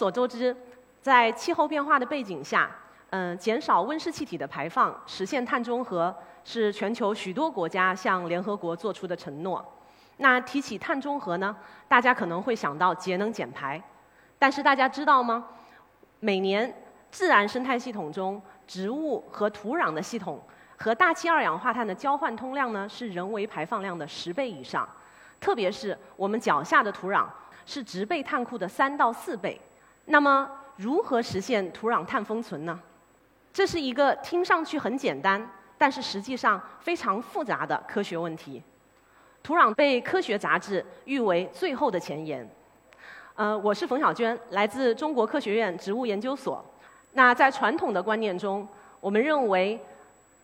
所周知，在气候变化的背景下，嗯，减少温室气体的排放，实现碳中和，是全球许多国家向联合国做出的承诺。那提起碳中和呢，大家可能会想到节能减排，但是大家知道吗？每年自然生态系统中，植物和土壤的系统和大气二氧化碳的交换通量呢，是人为排放量的十倍以上。特别是我们脚下的土壤，是植被碳库的三到四倍。那么，如何实现土壤碳封存呢？这是一个听上去很简单，但是实际上非常复杂的科学问题。土壤被科学杂志誉为“最后的前沿”。呃，我是冯小娟，来自中国科学院植物研究所。那在传统的观念中，我们认为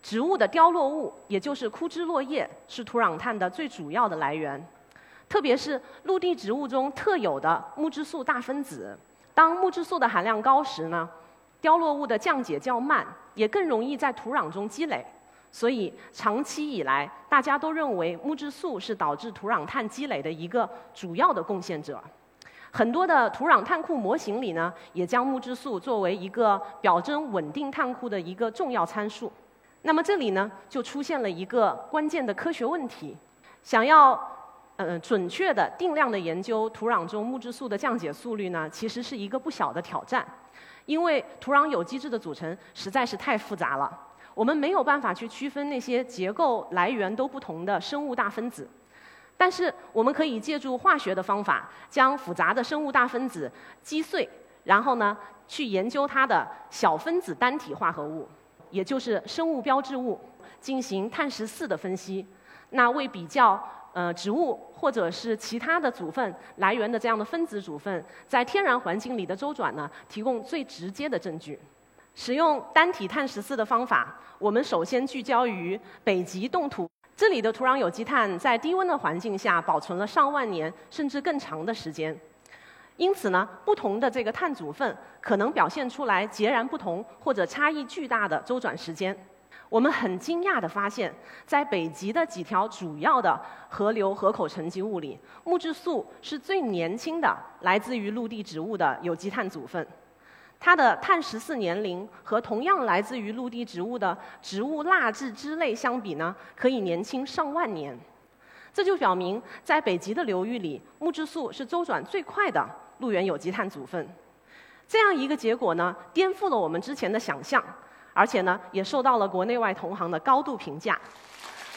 植物的凋落物，也就是枯枝落叶，是土壤碳的最主要的来源。特别是陆地植物中特有的木质素大分子，当木质素的含量高时呢？凋落物的降解较慢，也更容易在土壤中积累，所以长期以来，大家都认为木质素是导致土壤碳积累的一个主要的贡献者。很多的土壤碳库模型里呢，也将木质素作为一个表征稳定碳库的一个重要参数。那么这里呢，就出现了一个关键的科学问题：想要嗯准确的定量的研究土壤中木质素的降解速率呢，其实是一个不小的挑战。因为土壤有机质的组成实在是太复杂了，我们没有办法去区分那些结构来源都不同的生物大分子。但是我们可以借助化学的方法，将复杂的生物大分子击碎，然后呢，去研究它的小分子单体化合物，也就是生物标志物，进行碳十四的分析。那为比较。呃，植物或者是其他的组分来源的这样的分子组分，在天然环境里的周转呢，提供最直接的证据。使用单体碳十四的方法，我们首先聚焦于北极冻土，这里的土壤有机碳在低温的环境下保存了上万年甚至更长的时间，因此呢，不同的这个碳组分可能表现出来截然不同或者差异巨大的周转时间。我们很惊讶地发现，在北极的几条主要的河流河口沉积物里，木质素是最年轻的来自于陆地植物的有机碳组分。它的碳十四年龄和同样来自于陆地植物的植物蜡质脂类相比呢，可以年轻上万年。这就表明，在北极的流域里，木质素是周转最快的陆源有机碳组分。这样一个结果呢，颠覆了我们之前的想象。而且呢，也受到了国内外同行的高度评价。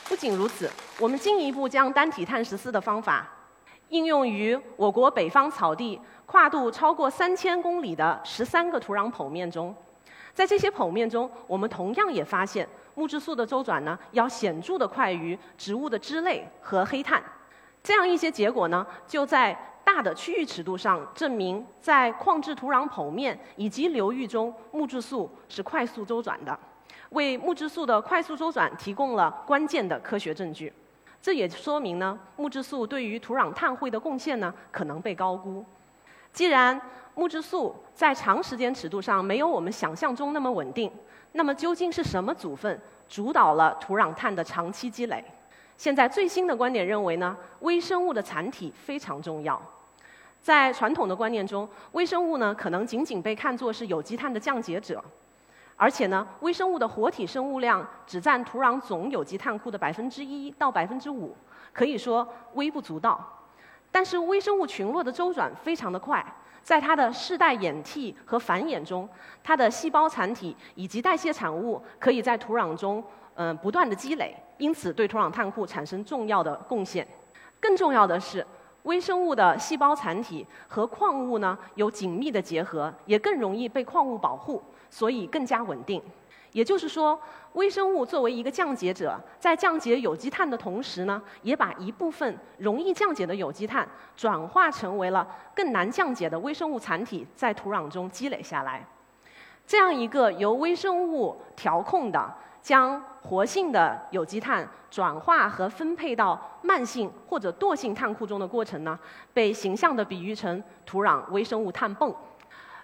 不仅如此，我们进一步将单体碳十四的方法应用于我国北方草地跨度超过三千公里的十三个土壤剖面中，在这些剖面中，我们同样也发现木质素的周转呢，要显著的快于植物的脂类和黑碳。这样一些结果呢，就在。大的区域尺度上证明，在矿质土壤剖面以及流域中，木质素是快速周转的，为木质素的快速周转提供了关键的科学证据。这也说明呢，木质素对于土壤碳汇的贡献呢，可能被高估。既然木质素在长时间尺度上没有我们想象中那么稳定，那么究竟是什么组分主导了土壤碳的长期积累？现在最新的观点认为呢，微生物的残体非常重要。在传统的观念中，微生物呢可能仅仅被看作是有机碳的降解者，而且呢，微生物的活体生物量只占土壤总有机碳库的百分之一到百分之五，可以说微不足道。但是微生物群落的周转非常的快，在它的世代演替和繁衍中，它的细胞残体以及代谢产物可以在土壤中嗯不断的积累，因此对土壤碳库产生重要的贡献。更重要的是。微生物的细胞残体和矿物呢有紧密的结合，也更容易被矿物保护，所以更加稳定。也就是说，微生物作为一个降解者，在降解有机碳的同时呢，也把一部分容易降解的有机碳转化成为了更难降解的微生物残体，在土壤中积累下来。这样一个由微生物调控的。将活性的有机碳转化和分配到慢性或者惰性碳库中的过程呢，被形象地比喻成土壤微生物碳泵。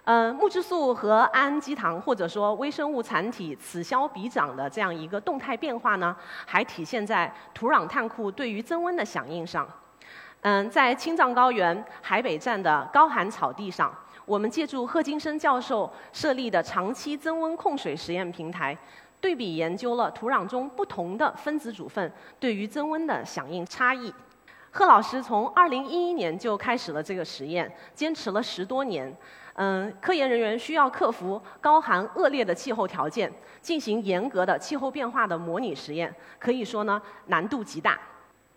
呃，木质素和氨基糖或者说微生物残体此消彼长的这样一个动态变化呢，还体现在土壤碳库对于增温的响应上。嗯，在青藏高原海北站的高寒草地上。我们借助贺金生教授设立的长期增温控水实验平台，对比研究了土壤中不同的分子组分对于增温的响应差异。贺老师从2011年就开始了这个实验，坚持了十多年。嗯，科研人员需要克服高寒恶劣的气候条件，进行严格的气候变化的模拟实验，可以说呢难度极大。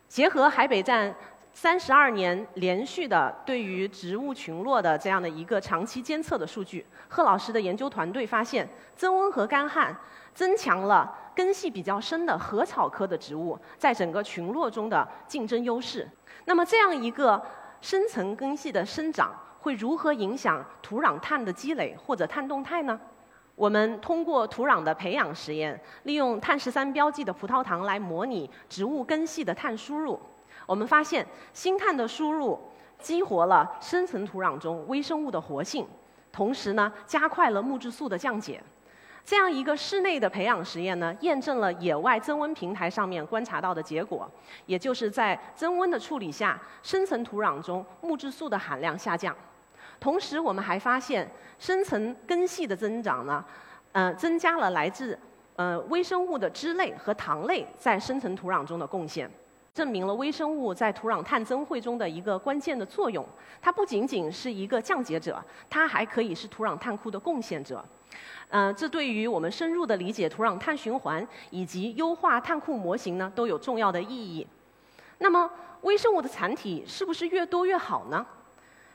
结合海北站三十二年连续的对于植物群落的这样的一个长期监测的数据，贺老师的研究团队发现，增温和干旱增强了根系比较深的禾草科的植物在整个群落中的竞争优势。那么这样一个深层根系的生长。会如何影响土壤碳的积累或者碳动态呢？我们通过土壤的培养实验，利用碳十三标记的葡萄糖来模拟植物根系的碳输入。我们发现，新碳的输入激活了深层土壤中微生物的活性，同时呢，加快了木质素的降解。这样一个室内的培养实验呢，验证了野外增温平台上面观察到的结果，也就是在增温的处理下，深层土壤中木质素的含量下降。同时，我们还发现深层根系的增长呢，呃，增加了来自呃微生物的脂类和糖类在深层土壤中的贡献，证明了微生物在土壤碳增汇中的一个关键的作用。它不仅仅是一个降解者，它还可以是土壤碳库的贡献者。嗯，这对于我们深入的理解土壤碳循环以及优化碳库模型呢，都有重要的意义。那么，微生物的残体是不是越多越好呢？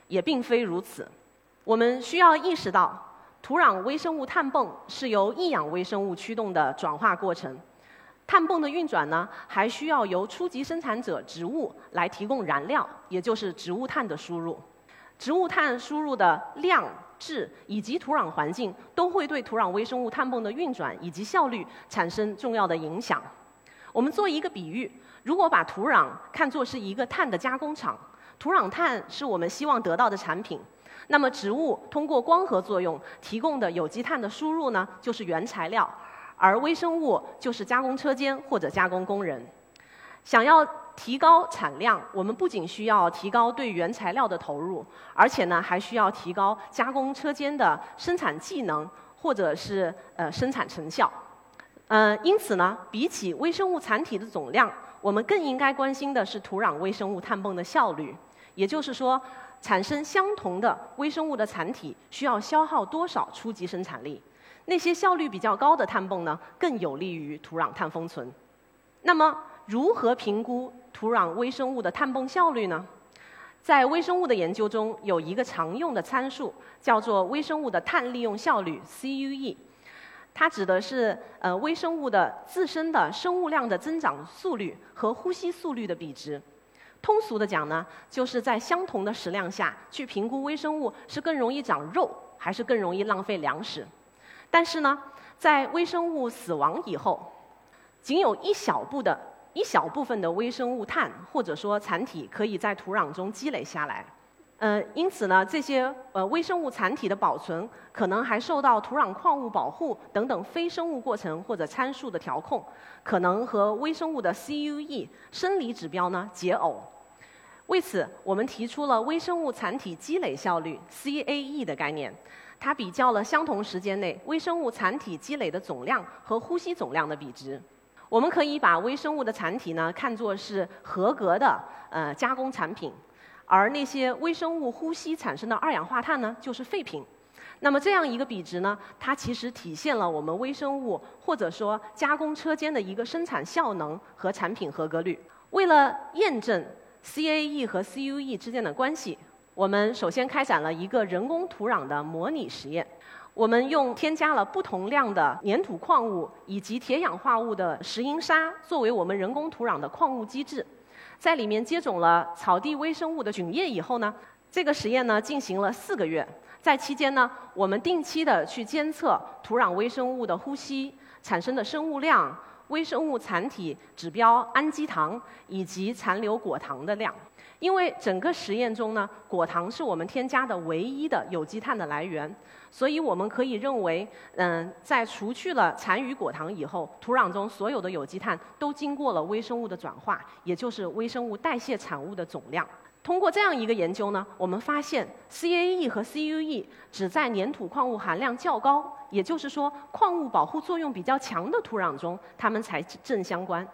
也并非如此。我们需要意识到，土壤微生物碳泵是由异氧微生物驱动的转化过程。碳泵的运转呢，还需要由初级生产者植物来提供燃料，也就是植物碳的输入。植物碳输入的量。质以及土壤环境都会对土壤微生物碳泵的运转以及效率产生重要的影响。我们做一个比喻，如果把土壤看作是一个碳的加工厂，土壤碳是我们希望得到的产品，那么植物通过光合作用提供的有机碳的输入呢，就是原材料，而微生物就是加工车间或者加工工人。想要提高产量，我们不仅需要提高对原材料的投入，而且呢，还需要提高加工车间的生产技能，或者是呃生产成效。嗯，因此呢，比起微生物残体的总量，我们更应该关心的是土壤微生物碳泵的效率。也就是说，产生相同的微生物的残体需要消耗多少初级生产力？那些效率比较高的碳泵呢，更有利于土壤碳封存。那么，如何评估土壤微生物的碳泵效率呢？在微生物的研究中，有一个常用的参数，叫做微生物的碳利用效率 （CUE）。它指的是呃微生物的自身的生物量的增长速率和呼吸速率的比值。通俗的讲呢，就是在相同的食量下去评估微生物是更容易长肉，还是更容易浪费粮食。但是呢，在微生物死亡以后，仅有一小部的。一小部分的微生物碳或者说残体可以在土壤中积累下来，呃，因此呢，这些呃微生物残体的保存可能还受到土壤矿物保护等等非生物过程或者参数的调控，可能和微生物的 CUE 生理指标呢解耦。为此，我们提出了微生物残体积累效率 CAE 的概念，它比较了相同时间内微生物残体积累的总量和呼吸总量的比值。我们可以把微生物的残体呢看作是合格的呃加工产品，而那些微生物呼吸产生的二氧化碳呢就是废品。那么这样一个比值呢，它其实体现了我们微生物或者说加工车间的一个生产效能和产品合格率。为了验证 CAE 和 CUE 之间的关系，我们首先开展了一个人工土壤的模拟实验。我们用添加了不同量的粘土矿物以及铁氧化物的石英砂作为我们人工土壤的矿物基质，在里面接种了草地微生物的菌液以后呢，这个实验呢进行了四个月，在期间呢，我们定期的去监测土壤微生物的呼吸产生的生物量、微生物残体指标氨基糖以及残留果糖的量。因为整个实验中呢，果糖是我们添加的唯一的有机碳的来源，所以我们可以认为，嗯，在除去了残余果糖以后，土壤中所有的有机碳都经过了微生物的转化，也就是微生物代谢产物的总量。通过这样一个研究呢，我们发现 CAE 和 CUE 只在粘土矿物含量较高，也就是说矿物保护作用比较强的土壤中，它们才正相关。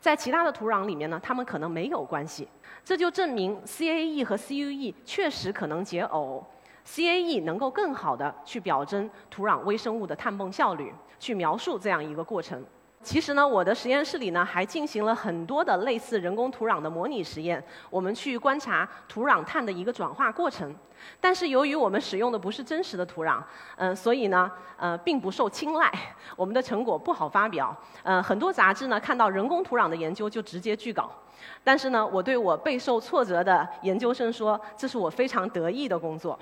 在其他的土壤里面呢，它们可能没有关系。这就证明 CAE 和 CUE 确实可能解耦，CAE 能够更好的去表征土壤微生物的碳泵效率，去描述这样一个过程。其实呢，我的实验室里呢还进行了很多的类似人工土壤的模拟实验，我们去观察土壤碳的一个转化过程。但是由于我们使用的不是真实的土壤，嗯，所以呢，呃，并不受青睐，我们的成果不好发表。呃，很多杂志呢看到人工土壤的研究就直接拒稿。但是呢，我对我备受挫折的研究生说，这是我非常得意的工作。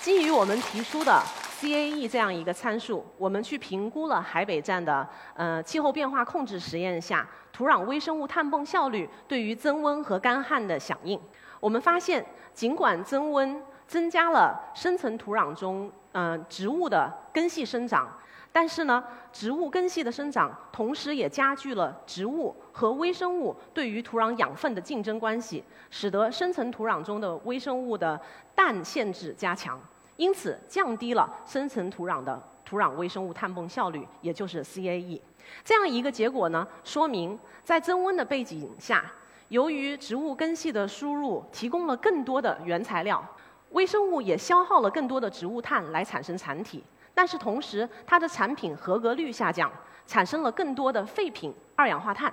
基于我们提出的。CAE 这样一个参数，我们去评估了海北站的呃气候变化控制实验下土壤微生物碳泵效率对于增温和干旱的响应。我们发现，尽管增温增加了深层土壤中嗯植物的根系生长，但是呢，植物根系的生长同时也加剧了植物和微生物对于土壤养分的竞争关系，使得深层土壤中的微生物的氮限制加强。因此，降低了深层土壤的土壤微生物碳泵效率，也就是 CAE。这样一个结果呢，说明在增温的背景下，由于植物根系的输入提供了更多的原材料，微生物也消耗了更多的植物碳来产生产体，但是同时它的产品合格率下降，产生了更多的废品二氧化碳。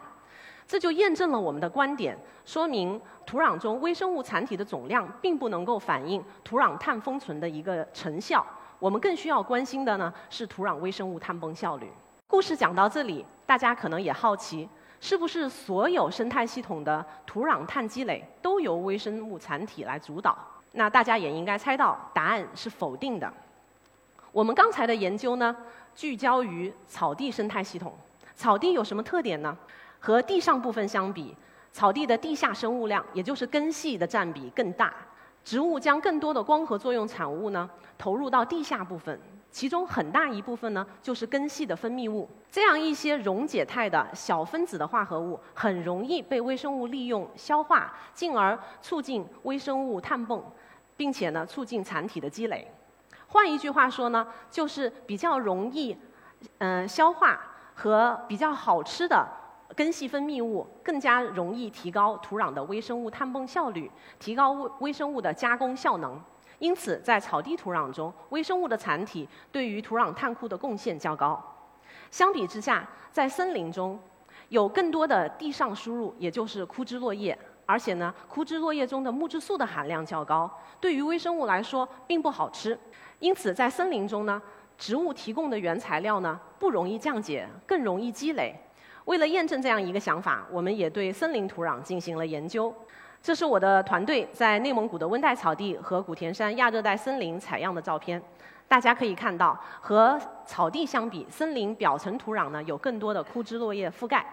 这就验证了我们的观点，说明土壤中微生物残体的总量并不能够反映土壤碳封存的一个成效。我们更需要关心的呢是土壤微生物碳泵效率。故事讲到这里，大家可能也好奇，是不是所有生态系统的土壤碳积累都由微生物残体来主导？那大家也应该猜到，答案是否定的。我们刚才的研究呢，聚焦于草地生态系统。草地有什么特点呢？和地上部分相比，草地的地下生物量，也就是根系的占比更大。植物将更多的光合作用产物呢投入到地下部分，其中很大一部分呢就是根系的分泌物。这样一些溶解态的小分子的化合物，很容易被微生物利用消化，进而促进微生物碳泵，并且呢促进残体的积累。换一句话说呢，就是比较容易嗯消化和比较好吃的。根系分泌物更加容易提高土壤的微生物碳泵效率，提高微微生物的加工效能。因此，在草地土壤中，微生物的残体对于土壤碳库的贡献较高。相比之下，在森林中，有更多的地上输入，也就是枯枝落叶，而且呢，枯枝落叶中的木质素的含量较高，对于微生物来说并不好吃。因此，在森林中呢，植物提供的原材料呢不容易降解，更容易积累。为了验证这样一个想法，我们也对森林土壤进行了研究。这是我的团队在内蒙古的温带草地和古田山亚热带森林采样的照片。大家可以看到，和草地相比，森林表层土壤呢有更多的枯枝落叶覆盖。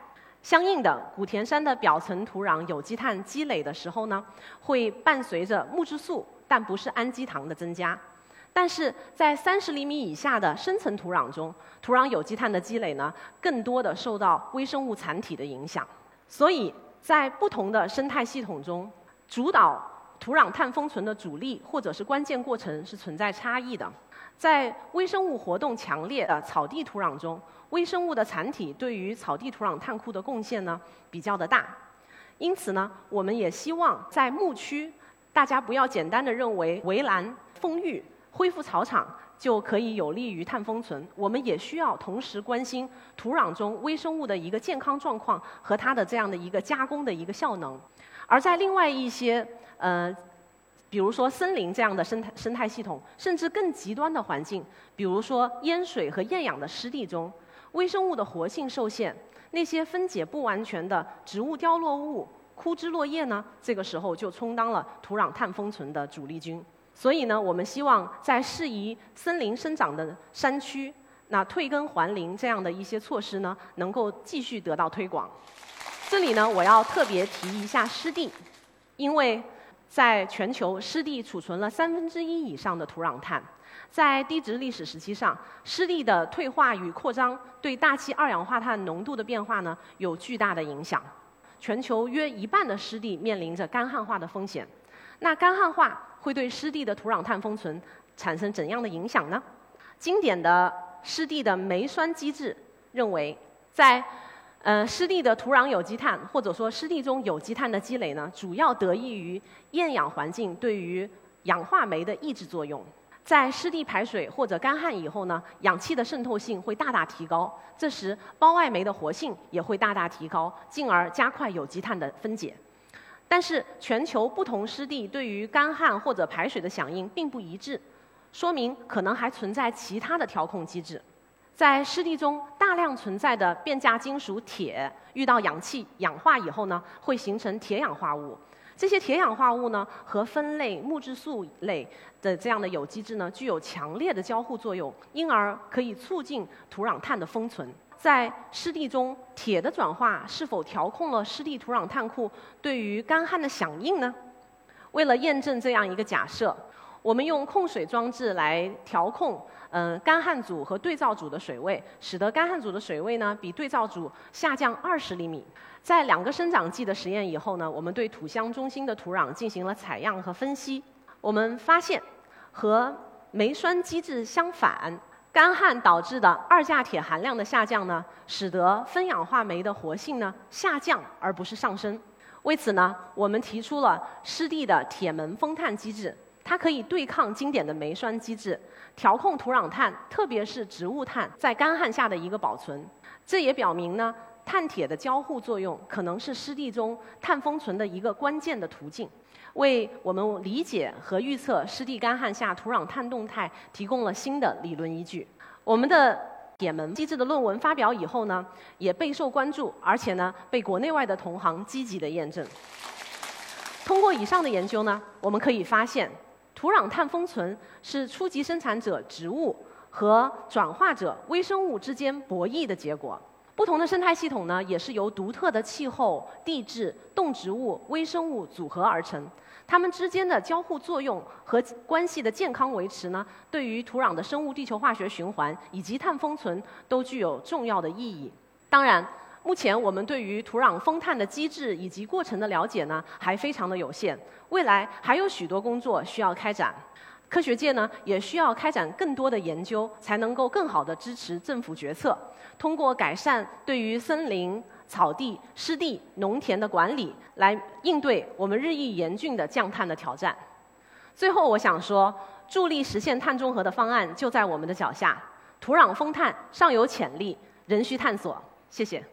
相应的，古田山的表层土壤有机碳积累的时候呢，会伴随着木质素，但不是氨基糖的增加。但是在三十厘米以下的深层土壤中，土壤有机碳的积累呢，更多的受到微生物残体的影响。所以在不同的生态系统中，主导土壤碳封存的主力或者是关键过程是存在差异的。在微生物活动强烈的草地土壤中，微生物的残体对于草地土壤碳库的贡献呢比较的大。因此呢，我们也希望在牧区，大家不要简单的认为围栏封育。恢复草场就可以有利于碳封存。我们也需要同时关心土壤中微生物的一个健康状况和它的这样的一个加工的一个效能。而在另外一些呃，比如说森林这样的生态生态系统，甚至更极端的环境，比如说淹水和厌氧的湿地中，微生物的活性受限，那些分解不完全的植物凋落物、枯枝落叶呢，这个时候就充当了土壤碳封存的主力军。所以呢，我们希望在适宜森林生长的山区，那退耕还林这样的一些措施呢，能够继续得到推广。这里呢，我要特别提一下湿地，因为在全球湿地储存了三分之一以上的土壤碳，在低值历史时期上，湿地的退化与扩张对大气二氧化碳浓度的变化呢，有巨大的影响。全球约一半的湿地面临着干旱化的风险。那干旱化会对湿地的土壤碳封存产生怎样的影响呢？经典的湿地的酶酸机制认为，在呃湿地的土壤有机碳或者说湿地中有机碳的积累呢，主要得益于厌氧环境对于氧化酶的抑制作用。在湿地排水或者干旱以后呢，氧气的渗透性会大大提高，这时胞外酶的活性也会大大提高，进而加快有机碳的分解。但是，全球不同湿地对于干旱或者排水的响应并不一致，说明可能还存在其他的调控机制。在湿地中大量存在的变价金属铁，遇到氧气氧化以后呢，会形成铁氧化物。这些铁氧化物呢，和酚类、木质素类的这样的有机质呢，具有强烈的交互作用，因而可以促进土壤碳的封存。在湿地中，铁的转化是否调控了湿地土壤碳库对于干旱的响应呢？为了验证这样一个假设，我们用控水装置来调控，嗯，干旱组和对照组的水位，使得干旱组的水位呢比对照组下降二十厘米。在两个生长季的实验以后呢，我们对土箱中心的土壤进行了采样和分析。我们发现，和酶酸机制相反，干旱导致的二价铁含量的下降呢，使得酚氧化酶的活性呢下降而不是上升。为此呢，我们提出了湿地的铁门封碳机制，它可以对抗经典的酶酸机制，调控土壤碳，特别是植物碳在干旱下的一个保存。这也表明呢。碳铁的交互作用可能是湿地中碳封存的一个关键的途径，为我们理解和预测湿地干旱下土壤碳动态提供了新的理论依据。我们的铁门机制的论文发表以后呢，也备受关注，而且呢被国内外的同行积极的验证。通过以上的研究呢，我们可以发现，土壤碳封存是初级生产者植物和转化者微生物之间博弈的结果。不同的生态系统呢，也是由独特的气候、地质、动植物、微生物组合而成。它们之间的交互作用和关系的健康维持呢，对于土壤的生物地球化学循环以及碳封存都具有重要的意义。当然，目前我们对于土壤封碳的机制以及过程的了解呢，还非常的有限。未来还有许多工作需要开展。科学界呢，也需要开展更多的研究，才能够更好的支持政府决策，通过改善对于森林、草地、湿地、农田的管理，来应对我们日益严峻的降碳的挑战。最后，我想说，助力实现碳中和的方案就在我们的脚下，土壤封碳尚有潜力，仍需探索。谢谢。